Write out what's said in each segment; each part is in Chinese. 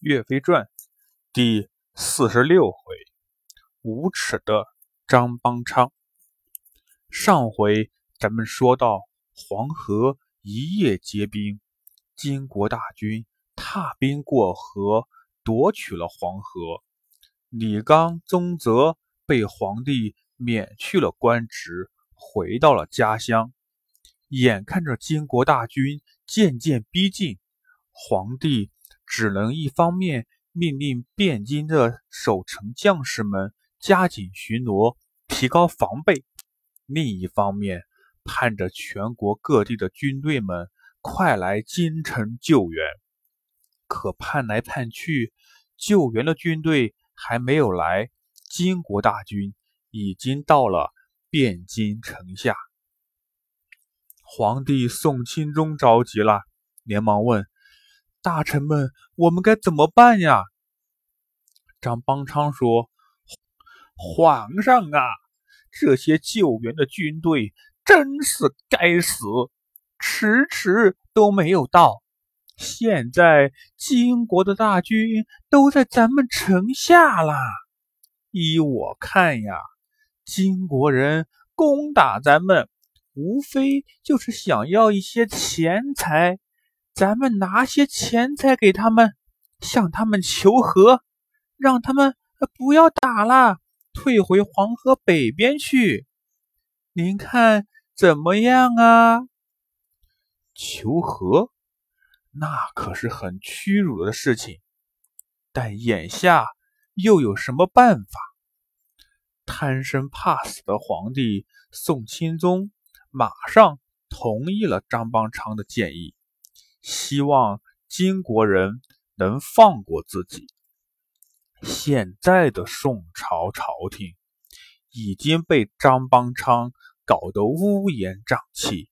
岳飞传第四十六回：无耻的张邦昌。上回咱们说到黄河一夜结冰，金国大军踏冰过河，夺取了黄河。李纲、宗泽被皇帝免去了官职，回到了家乡。眼看着金国大军渐渐逼近，皇帝。只能一方面命令汴京的守城将士们加紧巡逻，提高防备；另一方面盼着全国各地的军队们快来京城救援。可盼来盼去，救援的军队还没有来，金国大军已经到了汴京城下。皇帝宋钦宗着急了，连忙问。大臣们，我们该怎么办呀？张邦昌说：“皇上啊，这些救援的军队真是该死，迟迟都没有到。现在金国的大军都在咱们城下了。依我看呀，金国人攻打咱们，无非就是想要一些钱财。”咱们拿些钱财给他们，向他们求和，让他们不要打了，退回黄河北边去。您看怎么样啊？求和，那可是很屈辱的事情。但眼下又有什么办法？贪生怕死的皇帝宋钦宗马上同意了张邦昌的建议。希望金国人能放过自己。现在的宋朝朝廷已经被张邦昌搞得乌烟瘴气，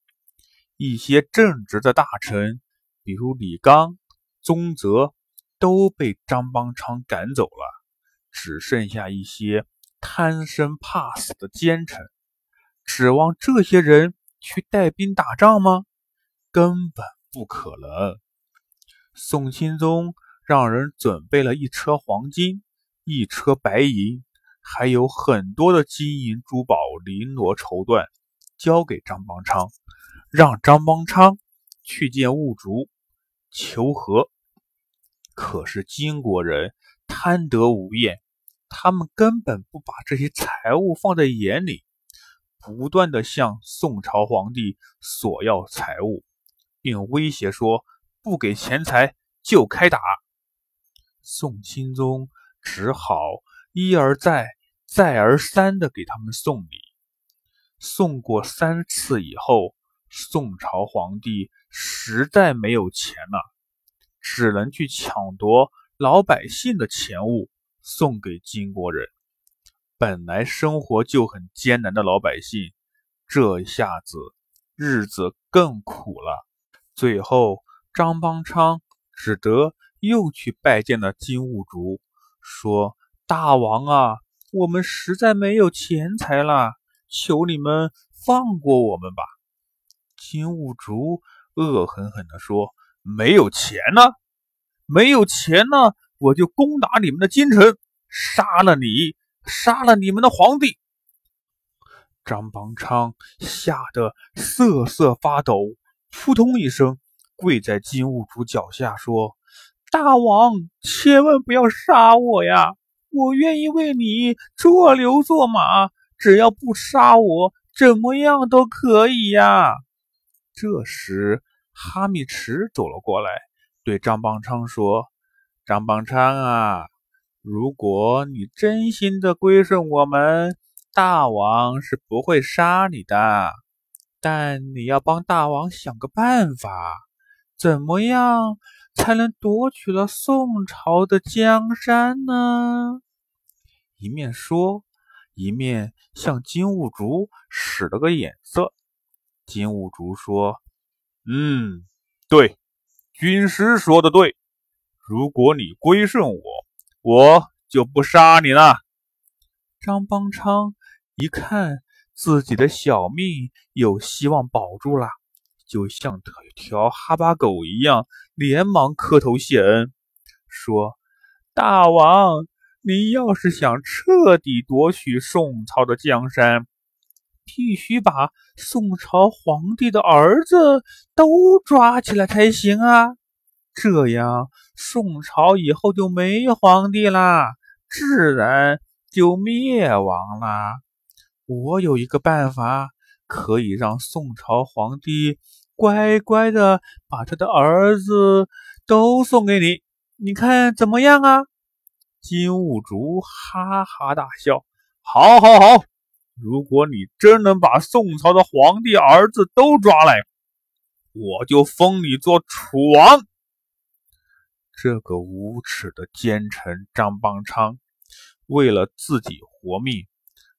一些正直的大臣，比如李纲、宗泽，都被张邦昌赶走了，只剩下一些贪生怕死的奸臣。指望这些人去带兵打仗吗？根本。不可能！宋钦宗让人准备了一车黄金，一车白银，还有很多的金银珠宝、绫罗绸缎，交给张邦昌，让张邦昌去见兀竹求和。可是金国人贪得无厌，他们根本不把这些财物放在眼里，不断的向宋朝皇帝索要财物。并威胁说：“不给钱财就开打。”宋钦宗只好一而再、再而三地给他们送礼。送过三次以后，宋朝皇帝实在没有钱了，只能去抢夺老百姓的钱物送给金国人。本来生活就很艰难的老百姓，这一下子日子更苦了。最后，张邦昌只得又去拜见了金兀术，说：“大王啊，我们实在没有钱财了，求你们放过我们吧。”金兀术恶狠狠地说：“没有钱呢？没有钱呢？我就攻打你们的京城，杀了你，杀了你们的皇帝！”张邦昌吓得瑟瑟发抖。扑通一声，跪在金兀术脚下，说：“大王，千万不要杀我呀！我愿意为你做牛做马，只要不杀我，怎么样都可以呀。”这时，哈密迟走了过来，对张邦昌说：“张邦昌啊，如果你真心的归顺我们，大王是不会杀你的。”但你要帮大王想个办法，怎么样才能夺取了宋朝的江山呢？一面说，一面向金兀术使了个眼色。金兀术说：“嗯，对，军师说的对。如果你归顺我，我就不杀你了。”张邦昌一看。自己的小命有希望保住了，就像条哈巴狗一样，连忙磕头谢恩，说：“大王，你要是想彻底夺取宋朝的江山，必须把宋朝皇帝的儿子都抓起来才行啊！这样宋朝以后就没皇帝啦，自然就灭亡啦。我有一个办法，可以让宋朝皇帝。”乖乖的把他的儿子都送给你，你看怎么样啊？金兀术哈哈大笑：“好，好，好！如果你真能把宋朝的皇帝儿子都抓来，我就封你做楚王。”这个无耻的奸臣张邦昌，为了自己活命，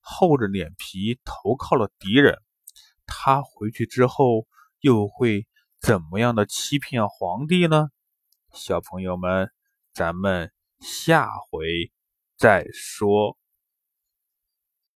厚着脸皮投靠了敌人。他回去之后。又会怎么样的欺骗皇帝呢？小朋友们，咱们下回再说。